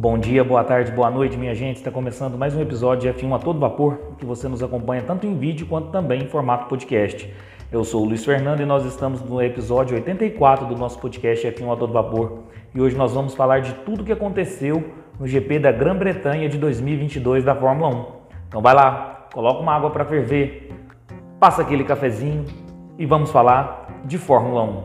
Bom dia, boa tarde, boa noite, minha gente. Está começando mais um episódio de F1 a todo vapor, que você nos acompanha tanto em vídeo quanto também em formato podcast. Eu sou o Luiz Fernando e nós estamos no episódio 84 do nosso podcast F1 a todo vapor. E hoje nós vamos falar de tudo o que aconteceu no GP da Grã-Bretanha de 2022 da Fórmula 1. Então vai lá, coloca uma água para ferver, passa aquele cafezinho e vamos falar de Fórmula 1.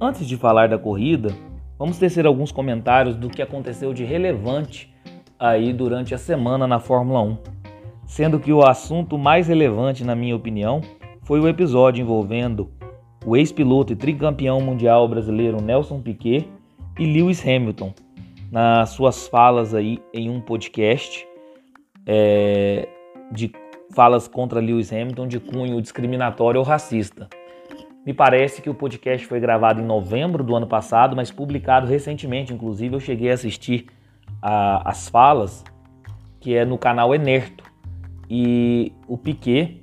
Antes de falar da corrida, vamos tecer alguns comentários do que aconteceu de relevante aí durante a semana na Fórmula 1. Sendo que o assunto mais relevante, na minha opinião, foi o episódio envolvendo o ex-piloto e tricampeão mundial brasileiro Nelson Piquet e Lewis Hamilton, nas suas falas aí em um podcast é, de falas contra Lewis Hamilton de cunho discriminatório ou racista. Me parece que o podcast foi gravado em novembro do ano passado, mas publicado recentemente. Inclusive, eu cheguei a assistir a, as falas, que é no canal Enerto. E o Piquet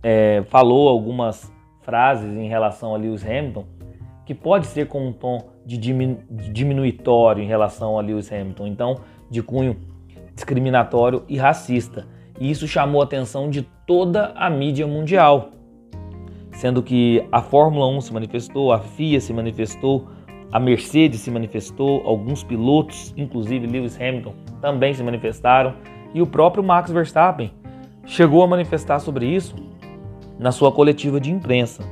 é, falou algumas frases em relação a Lewis Hamilton, que pode ser com um tom de diminuitório em relação a Lewis Hamilton, então de cunho discriminatório e racista. E isso chamou a atenção de toda a mídia mundial sendo que a Fórmula 1 se manifestou, a FIA se manifestou, a Mercedes se manifestou, alguns pilotos, inclusive Lewis Hamilton, também se manifestaram e o próprio Max Verstappen chegou a manifestar sobre isso na sua coletiva de imprensa.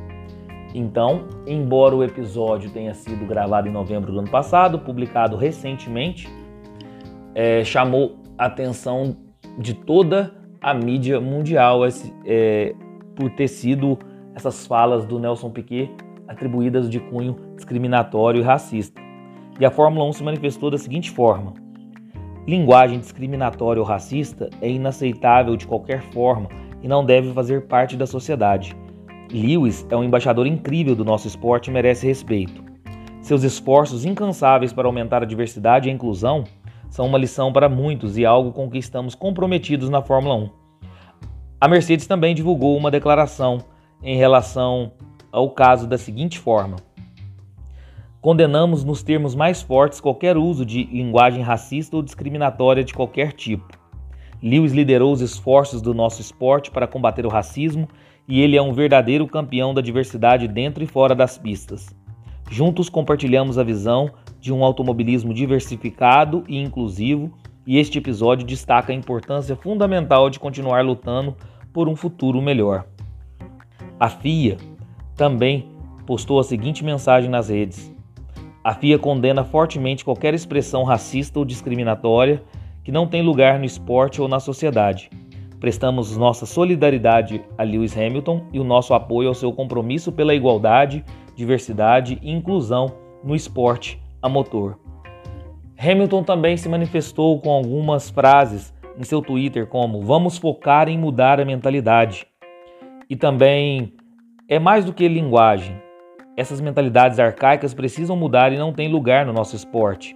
Então, embora o episódio tenha sido gravado em novembro do ano passado, publicado recentemente, é, chamou a atenção de toda a mídia mundial é, por ter sido essas falas do Nelson Piquet atribuídas de cunho discriminatório e racista. E a Fórmula 1 se manifestou da seguinte forma: linguagem discriminatória ou racista é inaceitável de qualquer forma e não deve fazer parte da sociedade. Lewis é um embaixador incrível do nosso esporte e merece respeito. Seus esforços incansáveis para aumentar a diversidade e a inclusão são uma lição para muitos e algo com que estamos comprometidos na Fórmula 1. A Mercedes também divulgou uma declaração em relação ao caso da seguinte forma: Condenamos nos termos mais fortes qualquer uso de linguagem racista ou discriminatória de qualquer tipo. Lewis liderou os esforços do nosso esporte para combater o racismo e ele é um verdadeiro campeão da diversidade dentro e fora das pistas. Juntos compartilhamos a visão de um automobilismo diversificado e inclusivo, e este episódio destaca a importância fundamental de continuar lutando por um futuro melhor. A FIA também postou a seguinte mensagem nas redes: A FIA condena fortemente qualquer expressão racista ou discriminatória que não tem lugar no esporte ou na sociedade. Prestamos nossa solidariedade a Lewis Hamilton e o nosso apoio ao seu compromisso pela igualdade, diversidade e inclusão no esporte a motor. Hamilton também se manifestou com algumas frases em seu Twitter como vamos focar em mudar a mentalidade e também é mais do que linguagem. Essas mentalidades arcaicas precisam mudar e não têm lugar no nosso esporte.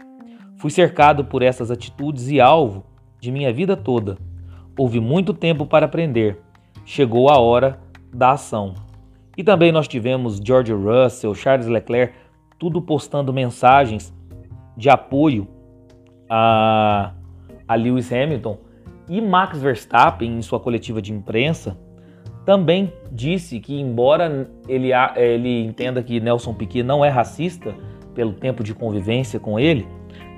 Fui cercado por essas atitudes e alvo de minha vida toda. Houve muito tempo para aprender. Chegou a hora da ação. E também nós tivemos George Russell, Charles Leclerc, tudo postando mensagens de apoio a, a Lewis Hamilton e Max Verstappen em sua coletiva de imprensa também disse que, embora ele, ele entenda que Nelson Piquet não é racista pelo tempo de convivência com ele,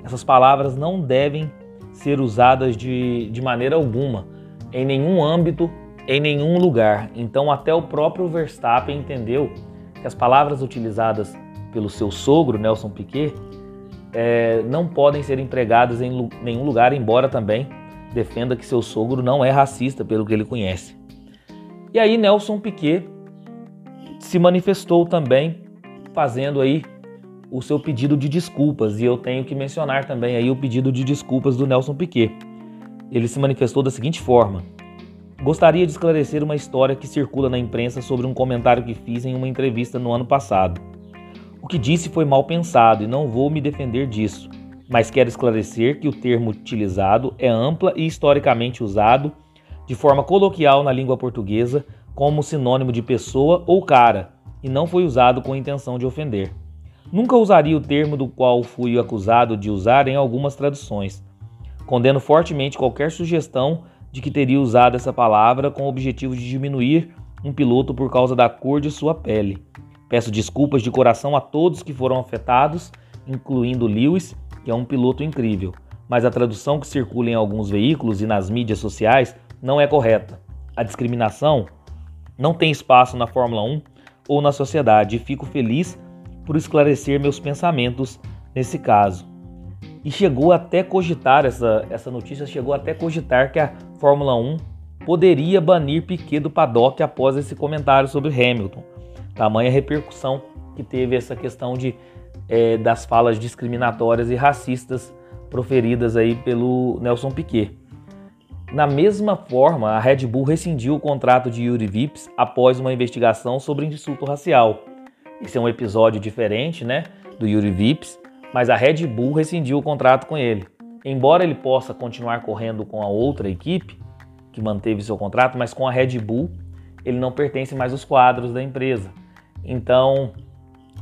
essas palavras não devem ser usadas de, de maneira alguma, em nenhum âmbito, em nenhum lugar. Então, até o próprio Verstappen entendeu que as palavras utilizadas pelo seu sogro, Nelson Piquet, é, não podem ser empregadas em nenhum lugar, embora também defenda que seu sogro não é racista, pelo que ele conhece. E aí Nelson Piquet se manifestou também fazendo aí o seu pedido de desculpas e eu tenho que mencionar também aí o pedido de desculpas do Nelson Piquet. Ele se manifestou da seguinte forma: Gostaria de esclarecer uma história que circula na imprensa sobre um comentário que fiz em uma entrevista no ano passado. O que disse foi mal pensado e não vou me defender disso, mas quero esclarecer que o termo utilizado é ampla e historicamente usado de forma coloquial na língua portuguesa como sinônimo de pessoa ou cara e não foi usado com intenção de ofender. Nunca usaria o termo do qual fui acusado de usar em algumas traduções. Condeno fortemente qualquer sugestão de que teria usado essa palavra com o objetivo de diminuir um piloto por causa da cor de sua pele. Peço desculpas de coração a todos que foram afetados, incluindo Lewis, que é um piloto incrível, mas a tradução que circula em alguns veículos e nas mídias sociais não é correta. A discriminação não tem espaço na Fórmula 1 ou na sociedade e fico feliz por esclarecer meus pensamentos nesse caso. E chegou até cogitar, essa, essa notícia chegou até cogitar que a Fórmula 1 poderia banir Piquet do paddock após esse comentário sobre Hamilton. Tamanha repercussão que teve essa questão de, é, das falas discriminatórias e racistas proferidas aí pelo Nelson Piquet. Na mesma forma, a Red Bull rescindiu o contrato de Yuri Vips após uma investigação sobre insulto racial. Esse é um episódio diferente, né, do Yuri Vips, mas a Red Bull rescindiu o contrato com ele. Embora ele possa continuar correndo com a outra equipe que manteve seu contrato, mas com a Red Bull ele não pertence mais aos quadros da empresa. Então,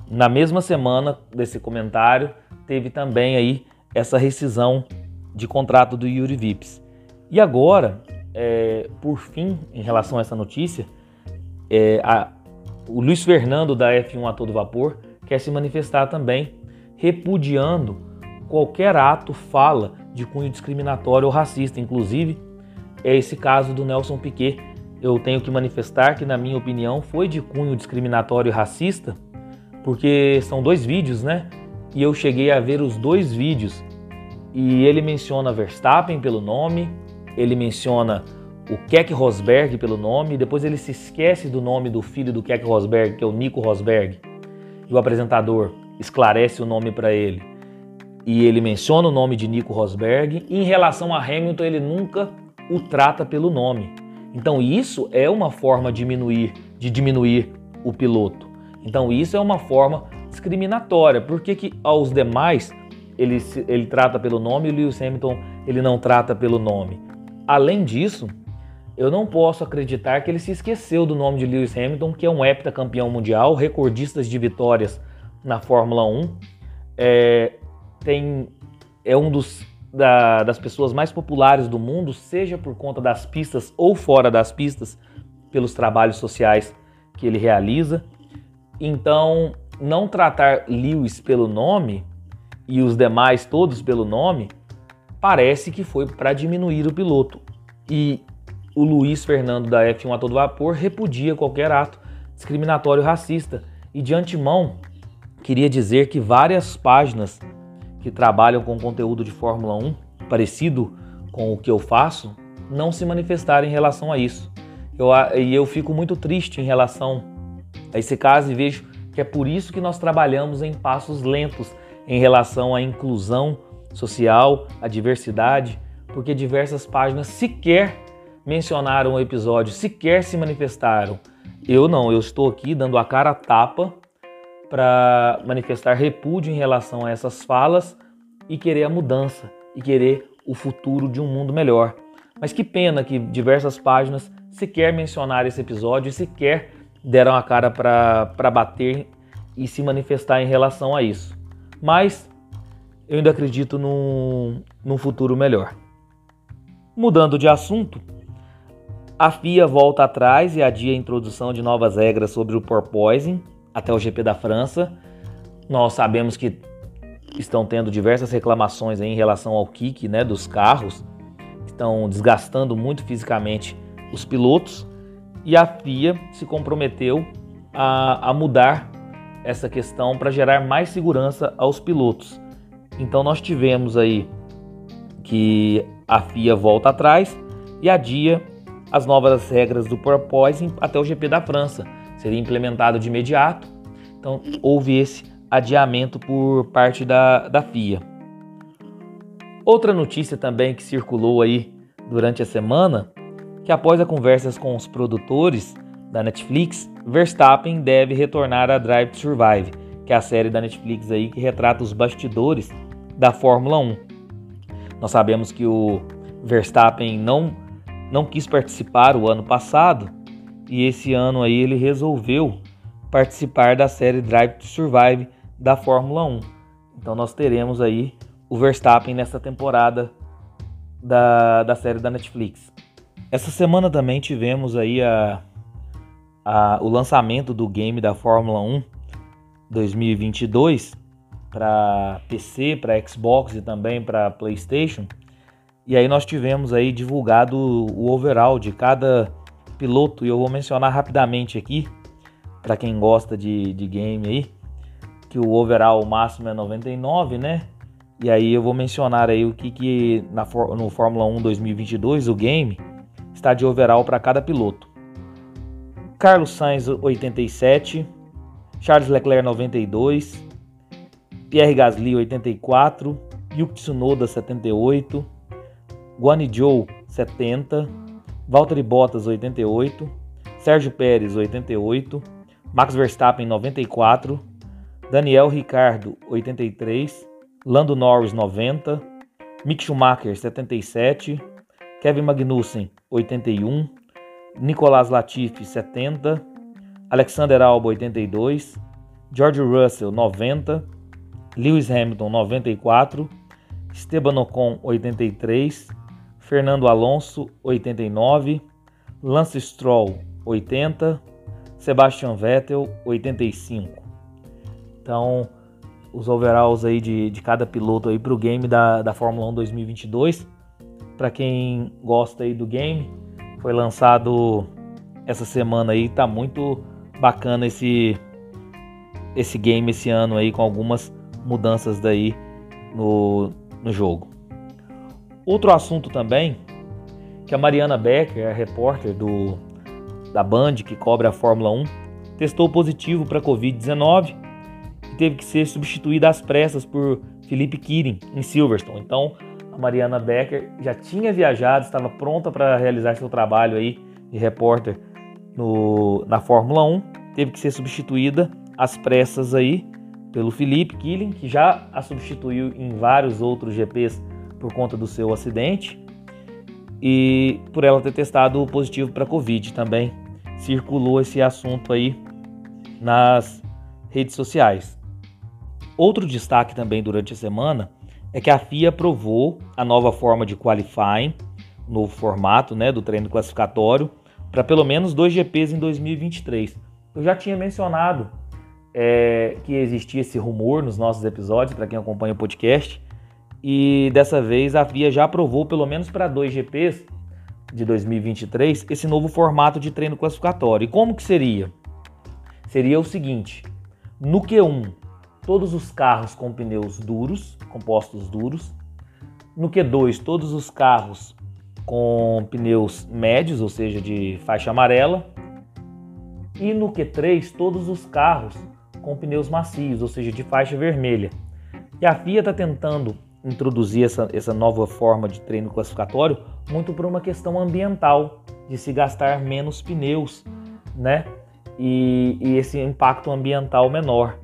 na mesma semana desse comentário, teve também aí essa rescisão de contrato do Yuri Vips. E agora, é, por fim, em relação a essa notícia, é, a, o Luiz Fernando da F1 a todo vapor quer se manifestar também, repudiando qualquer ato, fala de cunho discriminatório ou racista. Inclusive, é esse caso do Nelson Piquet. Eu tenho que manifestar que, na minha opinião, foi de cunho discriminatório e racista, porque são dois vídeos, né? E eu cheguei a ver os dois vídeos e ele menciona Verstappen pelo nome, ele menciona o Keck Rosberg pelo nome, depois ele se esquece do nome do filho do Keck Rosberg, que é o Nico Rosberg, e o apresentador esclarece o nome para ele. E ele menciona o nome de Nico Rosberg, e em relação a Hamilton, ele nunca o trata pelo nome. Então isso é uma forma de diminuir, de diminuir o piloto. Então isso é uma forma discriminatória. Por que, que aos demais ele, ele trata pelo nome e o Lewis Hamilton ele não trata pelo nome? Além disso, eu não posso acreditar que ele se esqueceu do nome de Lewis Hamilton, que é um heptacampeão mundial, recordista de vitórias na Fórmula 1. É, tem, é um dos, da, das pessoas mais populares do mundo, seja por conta das pistas ou fora das pistas, pelos trabalhos sociais que ele realiza. Então, não tratar Lewis pelo nome e os demais todos pelo nome parece que foi para diminuir o piloto. E o Luiz Fernando da F1 a todo vapor repudia qualquer ato discriminatório racista. E de antemão, queria dizer que várias páginas que trabalham com conteúdo de Fórmula 1, parecido com o que eu faço, não se manifestaram em relação a isso. Eu, e eu fico muito triste em relação a esse caso e vejo que é por isso que nós trabalhamos em passos lentos em relação à inclusão social, a diversidade, porque diversas páginas sequer mencionaram o episódio, sequer se manifestaram. Eu não, eu estou aqui dando a cara a tapa para manifestar repúdio em relação a essas falas e querer a mudança e querer o futuro de um mundo melhor. Mas que pena que diversas páginas sequer mencionaram esse episódio e sequer deram a cara para bater e se manifestar em relação a isso. Mas eu ainda acredito num, num futuro melhor. Mudando de assunto, a FIA volta atrás e adia a introdução de novas regras sobre o porpoising até o GP da França. Nós sabemos que estão tendo diversas reclamações em relação ao kick né, dos carros, estão desgastando muito fisicamente os pilotos e a FIA se comprometeu a, a mudar essa questão para gerar mais segurança aos pilotos. Então nós tivemos aí que a FIA volta atrás e adia as novas regras do porpoising até o GP da França. Seria implementado de imediato. Então houve esse adiamento por parte da, da FIA. Outra notícia também que circulou aí durante a semana, que após as conversas com os produtores da Netflix, Verstappen deve retornar a Drive to Survive, que é a série da Netflix aí que retrata os bastidores da Fórmula 1. Nós sabemos que o Verstappen não, não quis participar o ano passado e esse ano aí ele resolveu participar da série Drive to Survive da Fórmula 1. Então nós teremos aí o Verstappen nessa temporada da, da série da Netflix. Essa semana também tivemos aí a, a, o lançamento do game da Fórmula 1 2022 para PC, para Xbox e também para PlayStation. E aí nós tivemos aí divulgado o overall de cada piloto e eu vou mencionar rapidamente aqui para quem gosta de, de game aí que o overall máximo é 99, né? E aí eu vou mencionar aí o que que na, no Fórmula 1 2022 o game está de overall para cada piloto. Carlos Sainz 87, Charles Leclerc 92, Pierre Gasly 84, Yuki Tsunoda 78, Guan Zhou 70, Valtteri Bottas 88, Sérgio Pérez 88, Max Verstappen 94, Daniel Ricardo 83, Lando Norris 90, Mick Schumacher 77, Kevin Magnussen 81, Nicolas Latifi 70, Alexander Albon 82, George Russell 90, Lewis Hamilton 94, Esteban Ocon 83, Fernando Alonso 89, Lance Stroll 80, Sebastian Vettel 85. Então, os overalls aí de, de cada piloto aí para o game da, da Fórmula 1 2022. Para quem gosta aí do game, foi lançado essa semana aí, tá muito bacana esse esse game esse ano aí com algumas mudanças daí no, no jogo. Outro assunto também que a Mariana Becker, a repórter do da Band que cobre a Fórmula 1, testou positivo para COVID-19 teve que ser substituída às pressas por Felipe Kirin em Silverstone. Então, a Mariana Becker já tinha viajado, estava pronta para realizar seu trabalho aí de repórter no, na Fórmula 1, teve que ser substituída às pressas aí pelo Felipe Killing, que já a substituiu em vários outros GPs por conta do seu acidente e por ela ter testado positivo para Covid também. Circulou esse assunto aí nas redes sociais. Outro destaque também durante a semana é que a FIA aprovou a nova forma de qualifying, novo formato né, do treino classificatório, para pelo menos dois GPs em 2023. Eu já tinha mencionado é, que existia esse rumor nos nossos episódios, para quem acompanha o podcast, e dessa vez a FIA já aprovou pelo menos para dois GPs de 2023 esse novo formato de treino classificatório. E como que seria? Seria o seguinte: no Q1 todos os carros com pneus duros, compostos duros. No Q2, todos os carros com pneus médios, ou seja, de faixa amarela. E no Q3, todos os carros com pneus macios, ou seja, de faixa vermelha. E a FIA está tentando introduzir essa, essa nova forma de treino classificatório muito por uma questão ambiental, de se gastar menos pneus, né? E, e esse impacto ambiental menor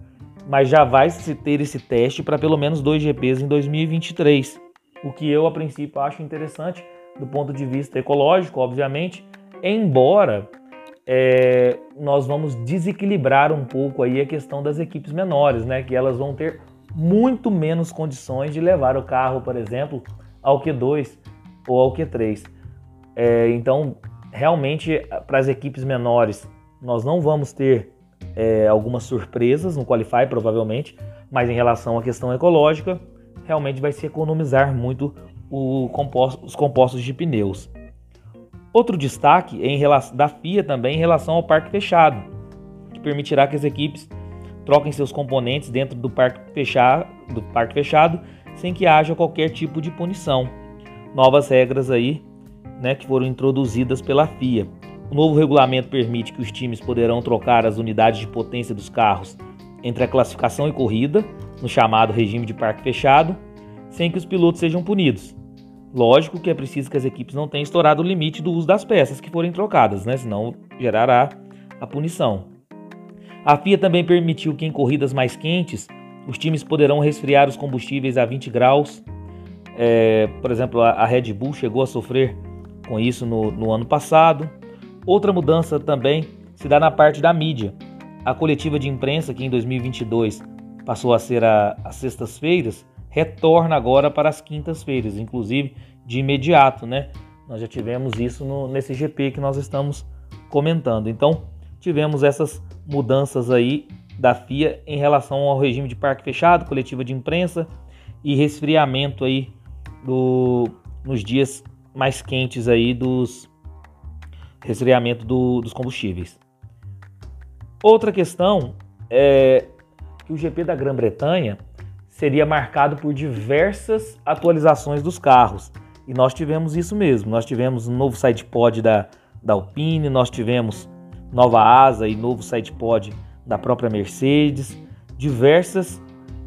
mas já vai se ter esse teste para pelo menos dois GPs em 2023, o que eu a princípio acho interessante do ponto de vista ecológico, obviamente, embora é, nós vamos desequilibrar um pouco aí a questão das equipes menores, né, que elas vão ter muito menos condições de levar o carro, por exemplo, ao Q2 ou ao Q3. É, então, realmente, para as equipes menores, nós não vamos ter é, algumas surpresas no Qualify, provavelmente, mas em relação à questão ecológica, realmente vai se economizar muito composto, os compostos de pneus. Outro destaque é em relação, da FIA também em relação ao parque fechado, que permitirá que as equipes troquem seus componentes dentro do parque fechado, do parque fechado sem que haja qualquer tipo de punição. Novas regras aí, né, que foram introduzidas pela FIA. O novo regulamento permite que os times poderão trocar as unidades de potência dos carros entre a classificação e corrida, no chamado regime de parque fechado, sem que os pilotos sejam punidos. Lógico que é preciso que as equipes não tenham estourado o limite do uso das peças que forem trocadas, né? senão gerará a punição. A FIA também permitiu que em corridas mais quentes os times poderão resfriar os combustíveis a 20 graus. É, por exemplo, a Red Bull chegou a sofrer com isso no, no ano passado. Outra mudança também se dá na parte da mídia. A coletiva de imprensa, que em 2022 passou a ser as sextas-feiras, retorna agora para as quintas-feiras, inclusive de imediato, né? Nós já tivemos isso no, nesse GP que nós estamos comentando. Então, tivemos essas mudanças aí da FIA em relação ao regime de parque fechado, coletiva de imprensa e resfriamento aí do, nos dias mais quentes aí dos resfriamento do, dos combustíveis. Outra questão é que o GP da Grã-Bretanha seria marcado por diversas atualizações dos carros. E nós tivemos isso mesmo. Nós tivemos um novo sidepod da, da Alpine, nós tivemos nova asa e novo sidepod da própria Mercedes. Diversas,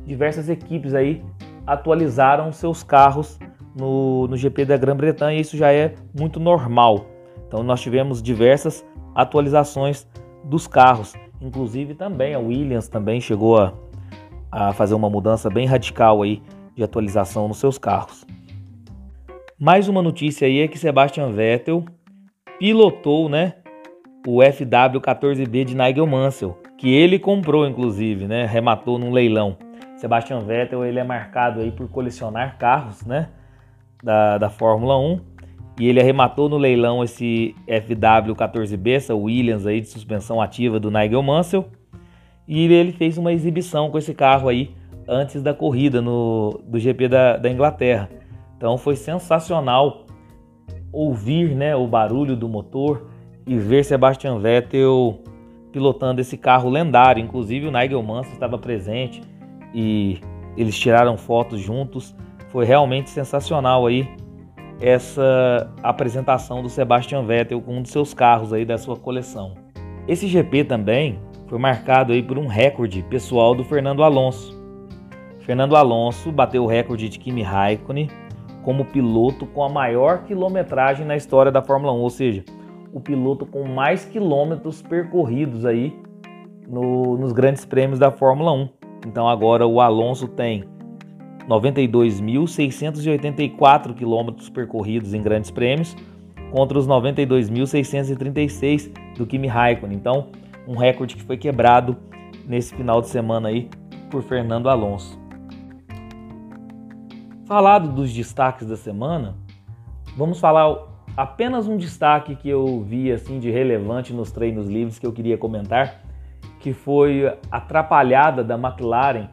diversas equipes aí atualizaram seus carros no, no GP da Grã-Bretanha. Isso já é muito normal. Então nós tivemos diversas atualizações dos carros. Inclusive também a Williams também chegou a, a fazer uma mudança bem radical aí de atualização nos seus carros. Mais uma notícia aí é que Sebastian Vettel pilotou, né, o FW14B de Nigel Mansell, que ele comprou inclusive, né, rematou num leilão. Sebastian Vettel ele é marcado aí por colecionar carros, né, da, da Fórmula 1 e ele arrematou no leilão esse FW14B, essa Williams aí de suspensão ativa do Nigel Mansell. E ele fez uma exibição com esse carro aí antes da corrida no, do GP da, da Inglaterra. Então foi sensacional ouvir né, o barulho do motor e ver Sebastian Vettel pilotando esse carro lendário. Inclusive o Nigel Mansell estava presente e eles tiraram fotos juntos. Foi realmente sensacional aí essa apresentação do Sebastian Vettel com um dos seus carros aí da sua coleção. Esse GP também foi marcado aí por um recorde pessoal do Fernando Alonso. Fernando Alonso bateu o recorde de Kimi Raikkonen como piloto com a maior quilometragem na história da Fórmula 1, ou seja, o piloto com mais quilômetros percorridos aí no, nos grandes prêmios da Fórmula 1. Então agora o Alonso tem 92.684 quilômetros percorridos em grandes prêmios contra os 92.636 do Kimi Raikkonen. Então, um recorde que foi quebrado nesse final de semana aí por Fernando Alonso. Falado dos destaques da semana, vamos falar apenas um destaque que eu vi assim de relevante nos treinos livres que eu queria comentar, que foi a atrapalhada da McLaren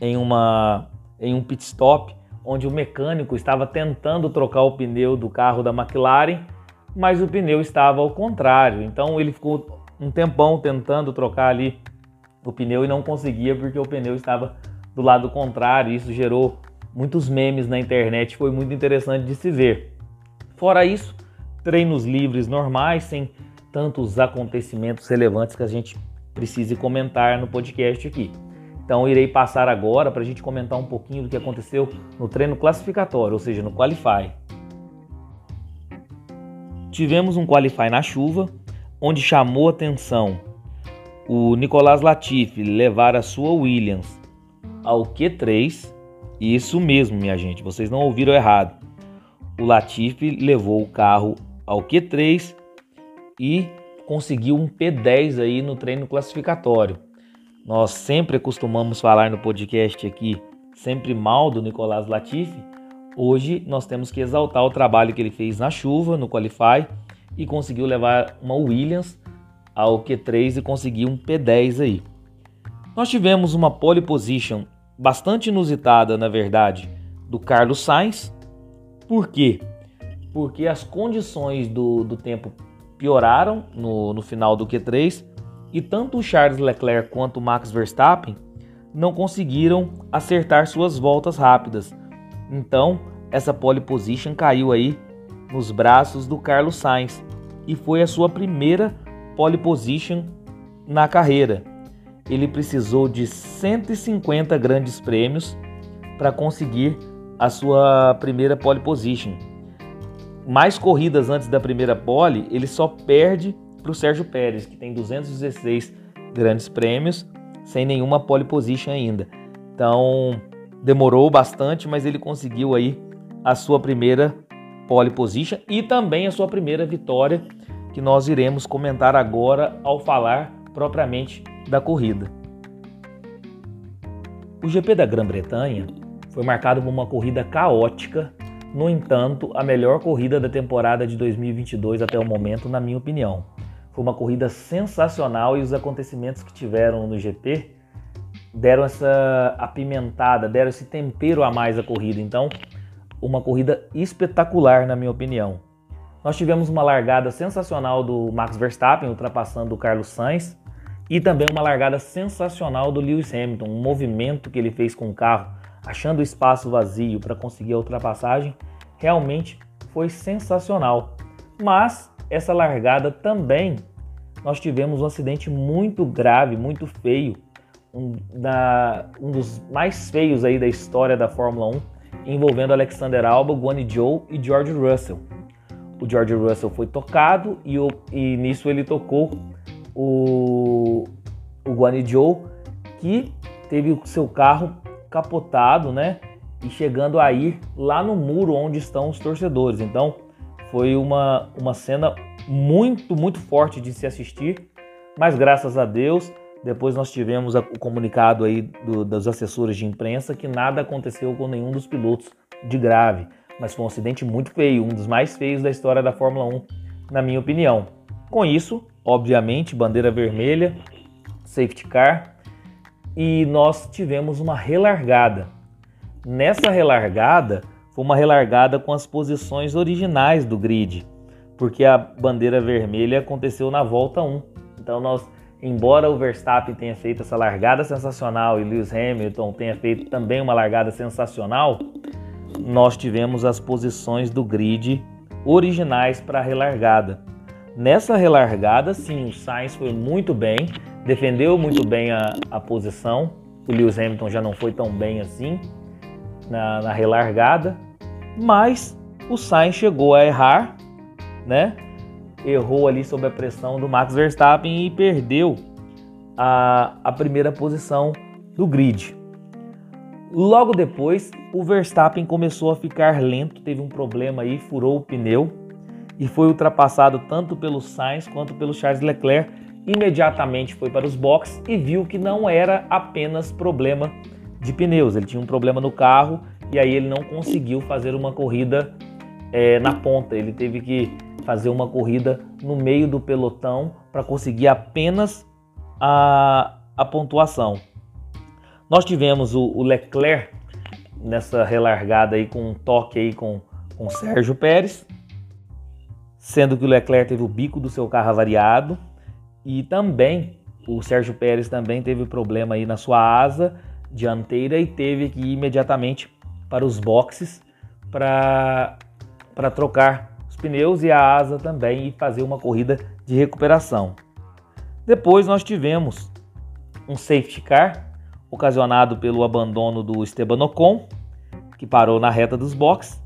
em uma em um pit stop onde o mecânico estava tentando trocar o pneu do carro da McLaren, mas o pneu estava ao contrário. Então ele ficou um tempão tentando trocar ali o pneu e não conseguia porque o pneu estava do lado contrário. Isso gerou muitos memes na internet, foi muito interessante de se ver. Fora isso, treinos livres normais, sem tantos acontecimentos relevantes que a gente precise comentar no podcast aqui. Então irei passar agora para a gente comentar um pouquinho do que aconteceu no treino classificatório, ou seja, no Qualify. Tivemos um Qualify na chuva, onde chamou atenção o Nicolas Latifi levar a sua Williams ao Q3. Isso mesmo, minha gente, vocês não ouviram errado. O Latifi levou o carro ao Q3 e conseguiu um P10 aí no treino classificatório. Nós sempre costumamos falar no podcast aqui sempre mal do Nicolás Latifi. Hoje nós temos que exaltar o trabalho que ele fez na chuva, no Qualify, e conseguiu levar uma Williams ao Q3 e conseguir um P10 aí. Nós tivemos uma pole position bastante inusitada, na verdade, do Carlos Sainz. Por quê? Porque as condições do, do tempo pioraram no, no final do Q3 e tanto o Charles Leclerc quanto o Max Verstappen não conseguiram acertar suas voltas rápidas. Então, essa pole position caiu aí nos braços do Carlos Sainz e foi a sua primeira pole position na carreira. Ele precisou de 150 grandes prêmios para conseguir a sua primeira pole position. Mais corridas antes da primeira pole, ele só perde para o Sérgio Pérez, que tem 216 grandes prêmios, sem nenhuma pole position ainda. Então, demorou bastante, mas ele conseguiu aí a sua primeira pole position e também a sua primeira vitória, que nós iremos comentar agora ao falar propriamente da corrida. O GP da Grã-Bretanha foi marcado por uma corrida caótica, no entanto, a melhor corrida da temporada de 2022 até o momento, na minha opinião. Foi uma corrida sensacional e os acontecimentos que tiveram no GP deram essa apimentada, deram esse tempero a mais à corrida. Então, uma corrida espetacular, na minha opinião. Nós tivemos uma largada sensacional do Max Verstappen, ultrapassando o Carlos Sainz, e também uma largada sensacional do Lewis Hamilton, um movimento que ele fez com o carro, achando o espaço vazio para conseguir a ultrapassagem, realmente foi sensacional. Mas essa largada também nós tivemos um acidente muito grave, muito feio, um, da, um dos mais feios aí da história da Fórmula 1, envolvendo Alexander Albon, Guanyu Zhou e George Russell. O George Russell foi tocado e, o, e nisso ele tocou o, o Guanyu que teve o seu carro capotado, né? E chegando a ir lá no muro onde estão os torcedores. Então foi uma, uma cena muito, muito forte de se assistir, mas graças a Deus, depois nós tivemos o comunicado aí do, dos assessores de imprensa que nada aconteceu com nenhum dos pilotos de grave, mas foi um acidente muito feio, um dos mais feios da história da Fórmula 1, na minha opinião. Com isso, obviamente, bandeira vermelha, safety car, e nós tivemos uma relargada. Nessa relargada, foi uma relargada com as posições originais do grid, porque a bandeira vermelha aconteceu na volta 1. Então nós, embora o Verstappen tenha feito essa largada sensacional e Lewis Hamilton tenha feito também uma largada sensacional, nós tivemos as posições do grid originais para a relargada. Nessa relargada, sim, o Sainz foi muito bem, defendeu muito bem a, a posição. O Lewis Hamilton já não foi tão bem assim na, na relargada, mas o Sainz chegou a errar, né? Errou ali sob a pressão do Max Verstappen e perdeu a, a primeira posição do grid. Logo depois, o Verstappen começou a ficar lento, teve um problema aí, furou o pneu e foi ultrapassado tanto pelo Sainz quanto pelo Charles Leclerc. Imediatamente foi para os boxes e viu que não era apenas problema de pneus, ele tinha um problema no carro e aí ele não conseguiu fazer uma corrida é, na ponta, ele teve que fazer uma corrida no meio do pelotão para conseguir apenas a, a pontuação. Nós tivemos o, o, Leclerc nessa relargada aí com um toque aí com, com Sérgio Pérez sendo que o Leclerc teve o bico do seu carro avariado e também o Sérgio Pérez também teve problema aí na sua asa dianteira e teve que ir imediatamente para os boxes para para trocar os pneus e a asa também e fazer uma corrida de recuperação. Depois nós tivemos um safety car ocasionado pelo abandono do Esteban Ocon, que parou na reta dos boxes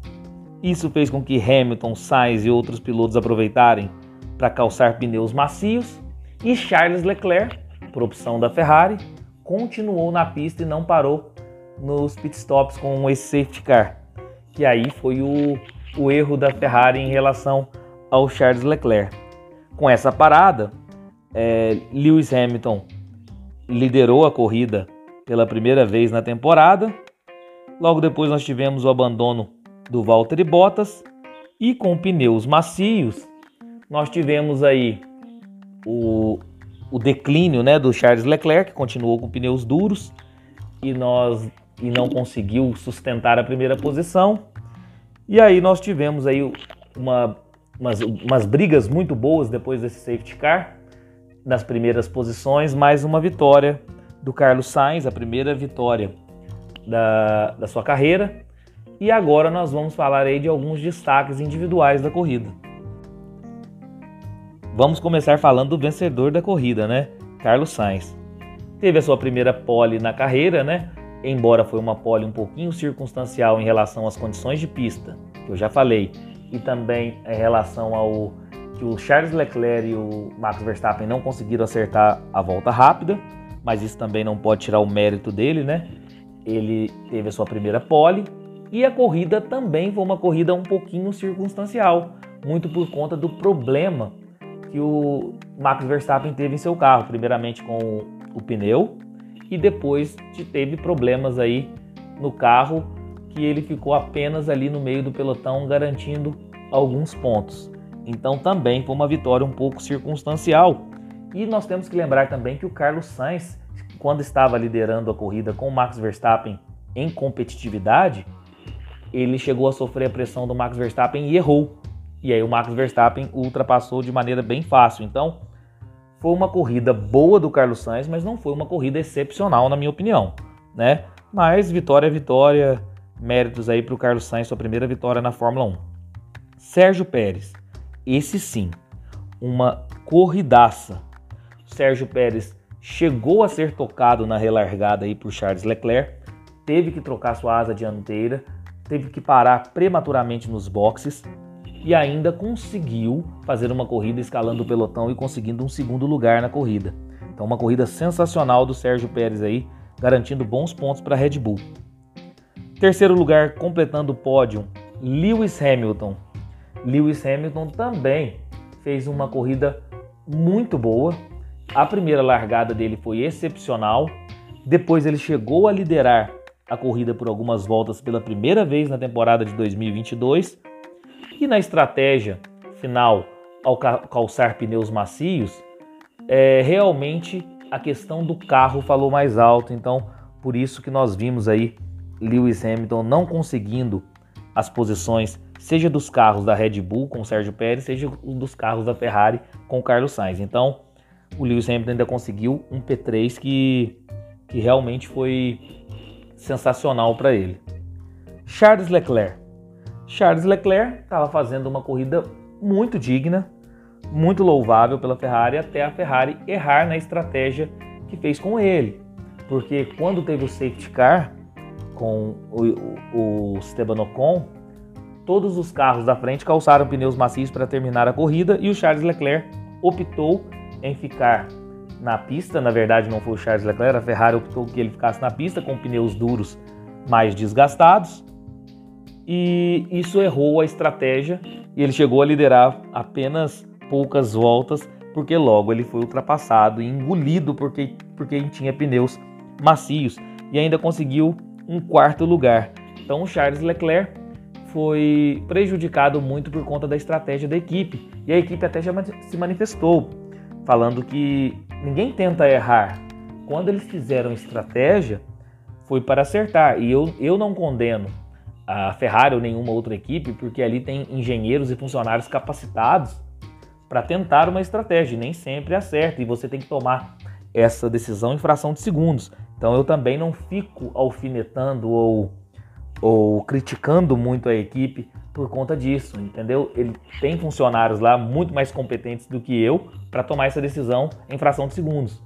isso fez com que Hamilton, Sainz e outros pilotos aproveitarem para calçar pneus macios e Charles Leclerc, por opção da Ferrari, continuou na pista e não parou nos pitstops com esse safety car, que aí foi o, o erro da Ferrari em relação ao Charles Leclerc. Com essa parada, é, Lewis Hamilton liderou a corrida pela primeira vez na temporada. Logo depois nós tivemos o abandono do Valtteri Bottas e com pneus macios nós tivemos aí o, o declínio né, do Charles Leclerc, que continuou com pneus duros e, nós, e não conseguiu sustentar a primeira posição. E aí nós tivemos aí uma, umas, umas brigas muito boas depois desse safety car, nas primeiras posições, mais uma vitória do Carlos Sainz, a primeira vitória da, da sua carreira. E agora nós vamos falar aí de alguns destaques individuais da corrida. Vamos começar falando do vencedor da corrida, né? Carlos Sainz. Teve a sua primeira pole na carreira, né? Embora foi uma pole um pouquinho circunstancial em relação às condições de pista, que eu já falei, e também em relação ao que o Charles Leclerc e o Max Verstappen não conseguiram acertar a volta rápida, mas isso também não pode tirar o mérito dele, né? Ele teve a sua primeira pole, e a corrida também foi uma corrida um pouquinho circunstancial, muito por conta do problema que o Max Verstappen teve em seu carro, primeiramente com o pneu e depois teve problemas aí no carro que ele ficou apenas ali no meio do pelotão garantindo alguns pontos. Então também foi uma vitória um pouco circunstancial. E nós temos que lembrar também que o Carlos Sainz, quando estava liderando a corrida com o Max Verstappen em competitividade, ele chegou a sofrer a pressão do Max Verstappen e errou. E aí o Max Verstappen ultrapassou de maneira bem fácil. Então, foi uma corrida boa do Carlos Sainz, mas não foi uma corrida excepcional na minha opinião, né? Mas vitória é vitória, méritos aí para o Carlos Sainz, sua primeira vitória na Fórmula 1. Sérgio Pérez, esse sim, uma corridaça. Sérgio Pérez chegou a ser tocado na relargada aí por Charles Leclerc, teve que trocar sua asa dianteira, teve que parar prematuramente nos boxes e ainda conseguiu fazer uma corrida escalando o pelotão e conseguindo um segundo lugar na corrida. Então uma corrida sensacional do Sérgio Pérez aí, garantindo bons pontos para a Red Bull. Terceiro lugar, completando o pódio, Lewis Hamilton. Lewis Hamilton também fez uma corrida muito boa. A primeira largada dele foi excepcional. Depois ele chegou a liderar a corrida por algumas voltas pela primeira vez na temporada de 2022. E na estratégia final, ao calçar pneus macios, é, realmente a questão do carro falou mais alto. Então, por isso que nós vimos aí Lewis Hamilton não conseguindo as posições, seja dos carros da Red Bull com o Sérgio Pérez, seja dos carros da Ferrari com o Carlos Sainz. Então, o Lewis Hamilton ainda conseguiu um P3 que, que realmente foi sensacional para ele. Charles Leclerc. Charles Leclerc estava fazendo uma corrida muito digna, muito louvável pela Ferrari, até a Ferrari errar na estratégia que fez com ele. Porque quando teve o safety car, com o, o, o Esteban Ocon, todos os carros da frente calçaram pneus macios para terminar a corrida e o Charles Leclerc optou em ficar na pista. Na verdade, não foi o Charles Leclerc, a Ferrari optou que ele ficasse na pista com pneus duros mais desgastados. E isso errou a estratégia e ele chegou a liderar apenas poucas voltas, porque logo ele foi ultrapassado e engolido porque, porque tinha pneus macios e ainda conseguiu um quarto lugar. Então Charles Leclerc foi prejudicado muito por conta da estratégia da equipe. E a equipe até já se manifestou, falando que ninguém tenta errar. Quando eles fizeram estratégia, foi para acertar. E eu, eu não condeno a Ferrari ou nenhuma outra equipe, porque ali tem engenheiros e funcionários capacitados para tentar uma estratégia. Nem sempre acerta. E você tem que tomar essa decisão em fração de segundos. Então eu também não fico alfinetando ou, ou criticando muito a equipe por conta disso, entendeu? Ele tem funcionários lá muito mais competentes do que eu para tomar essa decisão em fração de segundos.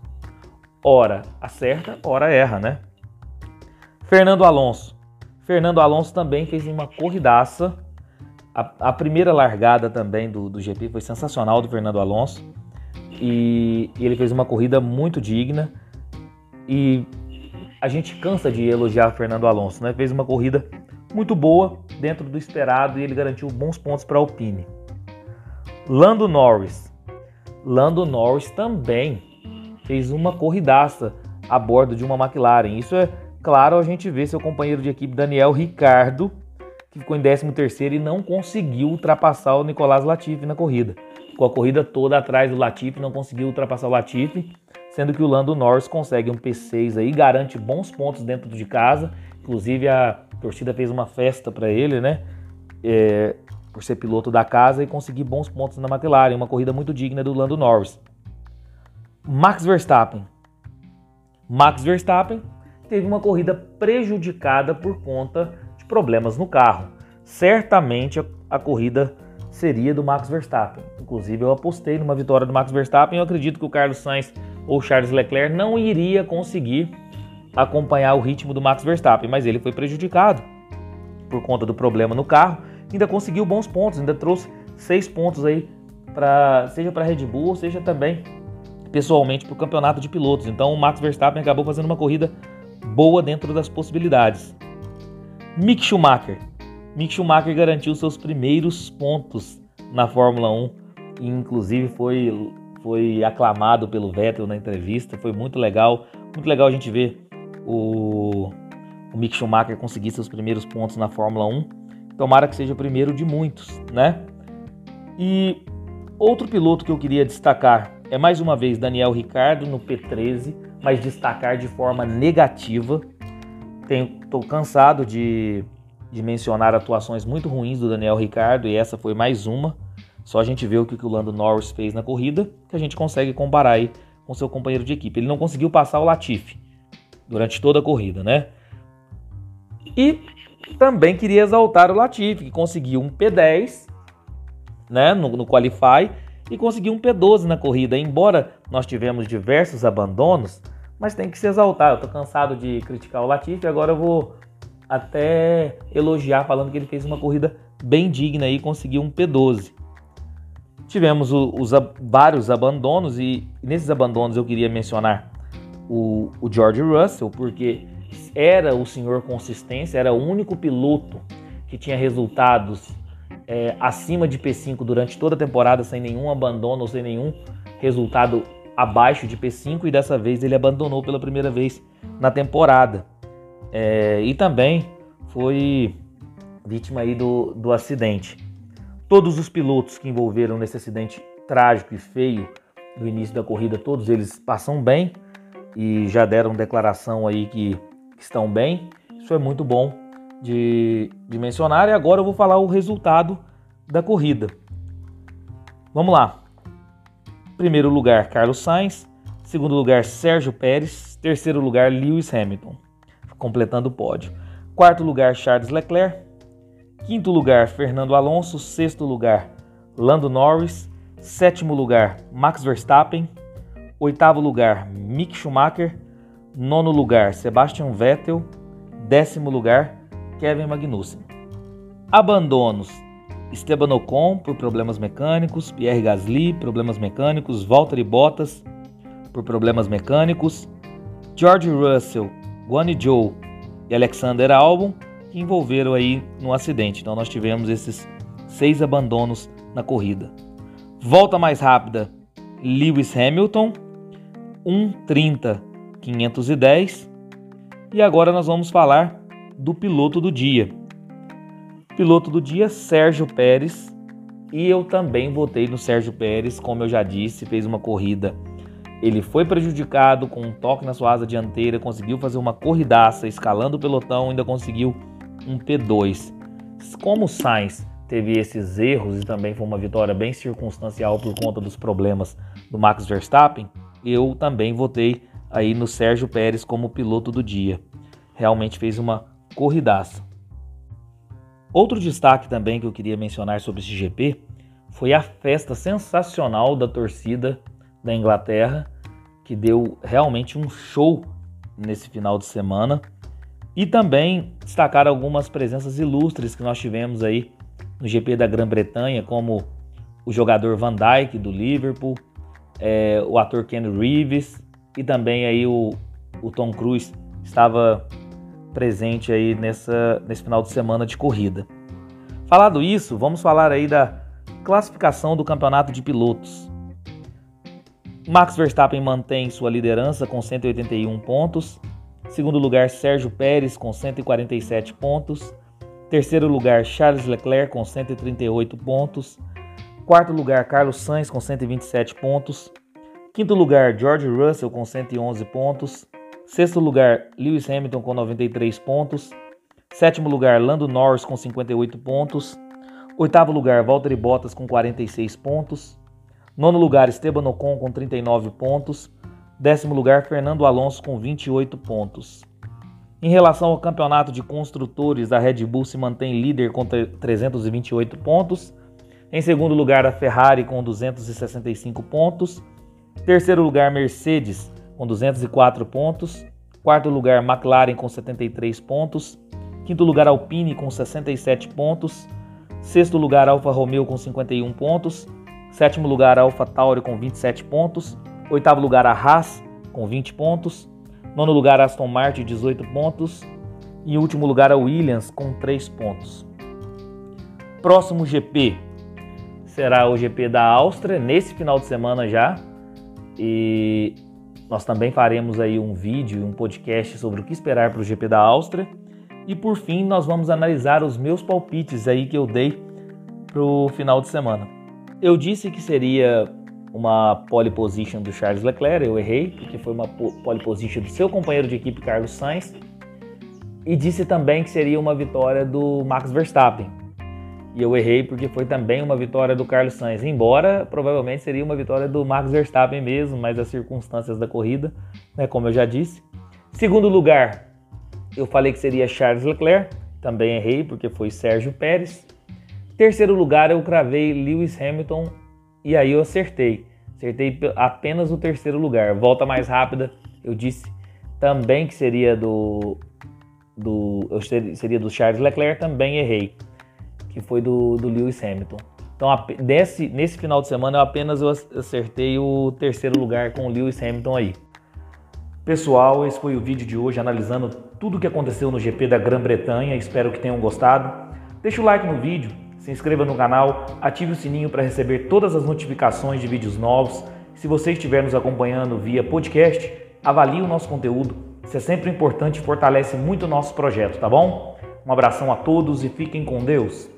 Ora acerta, ora erra, né? Fernando Alonso. Fernando Alonso também fez uma corridaça. A, a primeira largada também do, do GP foi sensacional do Fernando Alonso. E, e ele fez uma corrida muito digna. E a gente cansa de elogiar Fernando Alonso, né? Fez uma corrida muito boa, dentro do esperado, e ele garantiu bons pontos para a Alpine. Lando Norris. Lando Norris também fez uma corridaça a bordo de uma McLaren. Isso é claro a gente vê seu companheiro de equipe Daniel Ricardo, que ficou em 13º e não conseguiu ultrapassar o Nicolás Latifi na corrida. Com a corrida toda atrás do Latifi, não conseguiu ultrapassar o Latifi sendo que o Lando Norris consegue um P6 aí, garante bons pontos dentro de casa. Inclusive a torcida fez uma festa para ele, né? É, por ser piloto da casa e conseguir bons pontos na McLaren, uma corrida muito digna do Lando Norris. Max Verstappen. Max Verstappen teve uma corrida prejudicada por conta de problemas no carro. Certamente a, a corrida seria do Max Verstappen. Inclusive eu apostei numa vitória do Max Verstappen. Eu acredito que o Carlos Sainz ou Charles Leclerc não iria conseguir acompanhar o ritmo do Max Verstappen, mas ele foi prejudicado por conta do problema no carro. Ainda conseguiu bons pontos, ainda trouxe seis pontos aí seja para Red Bull seja também pessoalmente para o campeonato de pilotos. Então o Max Verstappen acabou fazendo uma corrida boa dentro das possibilidades. Mick Schumacher. Mick Schumacher garantiu seus primeiros pontos na Fórmula 1 e inclusive foi foi aclamado pelo Vettel na entrevista, foi muito legal Muito legal a gente ver o, o Mick Schumacher conseguir seus primeiros pontos na Fórmula 1. Tomara que seja o primeiro de muitos, né? E outro piloto que eu queria destacar é mais uma vez Daniel Ricardo no P13, mas destacar de forma negativa. Estou cansado de, de mencionar atuações muito ruins do Daniel Ricardo e essa foi mais uma. Só a gente vê o que o Lando Norris fez na corrida que a gente consegue comparar aí com seu companheiro de equipe. Ele não conseguiu passar o Latifi durante toda a corrida, né? E também queria exaltar o Latifi, que conseguiu um P10 né, no, no Qualify e conseguiu um P12 na corrida. Embora nós tivemos diversos abandonos, mas tem que se exaltar. Eu tô cansado de criticar o Latifi, agora eu vou até elogiar falando que ele fez uma corrida bem digna e conseguiu um P12. Tivemos os vários abandonos e nesses abandonos eu queria mencionar o, o George Russell, porque era o senhor consistência, era o único piloto que tinha resultados é, acima de P5 durante toda a temporada, sem nenhum abandono, sem nenhum resultado abaixo de P5, e dessa vez ele abandonou pela primeira vez na temporada. É, e também foi vítima aí do, do acidente. Todos os pilotos que envolveram nesse acidente trágico e feio do início da corrida, todos eles passam bem e já deram declaração aí que estão bem. Isso é muito bom de, de mencionar. E agora eu vou falar o resultado da corrida. Vamos lá. Primeiro lugar, Carlos Sainz. Segundo lugar, Sérgio Pérez. Terceiro lugar, Lewis Hamilton, completando o pódio. Quarto lugar, Charles Leclerc. Quinto lugar, Fernando Alonso. Sexto lugar, Lando Norris. Sétimo lugar, Max Verstappen. Oitavo lugar, Mick Schumacher. Nono lugar, Sebastian Vettel. Décimo lugar, Kevin Magnussen. Abandonos: Esteban Ocon por problemas mecânicos, Pierre Gasly, problemas mecânicos, Valtteri Bottas por problemas mecânicos, George Russell, Guan e Alexander Albon que envolveram aí no acidente. Então nós tivemos esses seis abandonos na corrida. Volta mais rápida, Lewis Hamilton, 1:30 510. E agora nós vamos falar do piloto do dia. Piloto do dia, Sérgio Pérez. E eu também votei no Sérgio Pérez, como eu já disse, fez uma corrida. Ele foi prejudicado com um toque na sua asa dianteira, conseguiu fazer uma corridaça, escalando o pelotão, ainda conseguiu um P2. Como o Sainz teve esses erros e também foi uma vitória bem circunstancial por conta dos problemas do Max Verstappen, eu também votei aí no Sérgio Pérez como piloto do dia. Realmente fez uma corridaça. Outro destaque também que eu queria mencionar sobre esse GP foi a festa sensacional da torcida da Inglaterra, que deu realmente um show nesse final de semana. E também destacar algumas presenças ilustres que nós tivemos aí no GP da Grã-Bretanha, como o jogador Van Dijk do Liverpool, é, o ator Ken Reeves e também aí o, o Tom Cruise estava presente aí nessa, nesse final de semana de corrida. Falado isso, vamos falar aí da classificação do campeonato de pilotos. Max Verstappen mantém sua liderança com 181 pontos. Segundo lugar, Sérgio Pérez com 147 pontos. Terceiro lugar, Charles Leclerc com 138 pontos. Quarto lugar, Carlos Sainz com 127 pontos. Quinto lugar, George Russell com 111 pontos. Sexto lugar, Lewis Hamilton com 93 pontos. Sétimo lugar, Lando Norris com 58 pontos. Oitavo lugar, Valtteri Bottas com 46 pontos. Nono lugar, Esteban Ocon com 39 pontos. Décimo lugar, Fernando Alonso com 28 pontos. Em relação ao campeonato de construtores, a Red Bull se mantém líder com 328 pontos. Em segundo lugar, a Ferrari com 265 pontos. Terceiro lugar, Mercedes com 204 pontos. Quarto lugar, McLaren com 73 pontos. Quinto lugar, Alpine com 67 pontos. Sexto lugar, Alfa Romeo com 51 pontos. Sétimo lugar, Alfa Tauri com 27 pontos. Oitavo lugar, a Haas com 20 pontos. Nono lugar, Aston Martin, 18 pontos. E último lugar, a Williams com 3 pontos. Próximo GP será o GP da Áustria, nesse final de semana já. E Nós também faremos aí um vídeo e um podcast sobre o que esperar para o GP da Áustria. E por fim, nós vamos analisar os meus palpites aí que eu dei para o final de semana. Eu disse que seria uma pole position do Charles Leclerc, eu errei, porque foi uma pole position do seu companheiro de equipe Carlos Sainz. E disse também que seria uma vitória do Max Verstappen. E eu errei porque foi também uma vitória do Carlos Sainz, embora provavelmente seria uma vitória do Max Verstappen mesmo, mas as circunstâncias da corrida, né, como eu já disse. Segundo lugar, eu falei que seria Charles Leclerc, também errei porque foi Sérgio Pérez. Terceiro lugar, eu cravei Lewis Hamilton e aí eu acertei. Acertei apenas o terceiro lugar. Volta mais rápida, eu disse também que seria do do eu seria do Charles Leclerc, também errei que foi do, do Lewis Hamilton. Então, nesse, nesse final de semana, eu apenas acertei o terceiro lugar com o Lewis Hamilton aí. Pessoal, esse foi o vídeo de hoje analisando tudo o que aconteceu no GP da Grã-Bretanha. Espero que tenham gostado. Deixe o like no vídeo, se inscreva no canal, ative o sininho para receber todas as notificações de vídeos novos. Se você estiver nos acompanhando via podcast, avalie o nosso conteúdo. Isso é sempre importante e fortalece muito o nosso projeto, tá bom? Um abração a todos e fiquem com Deus.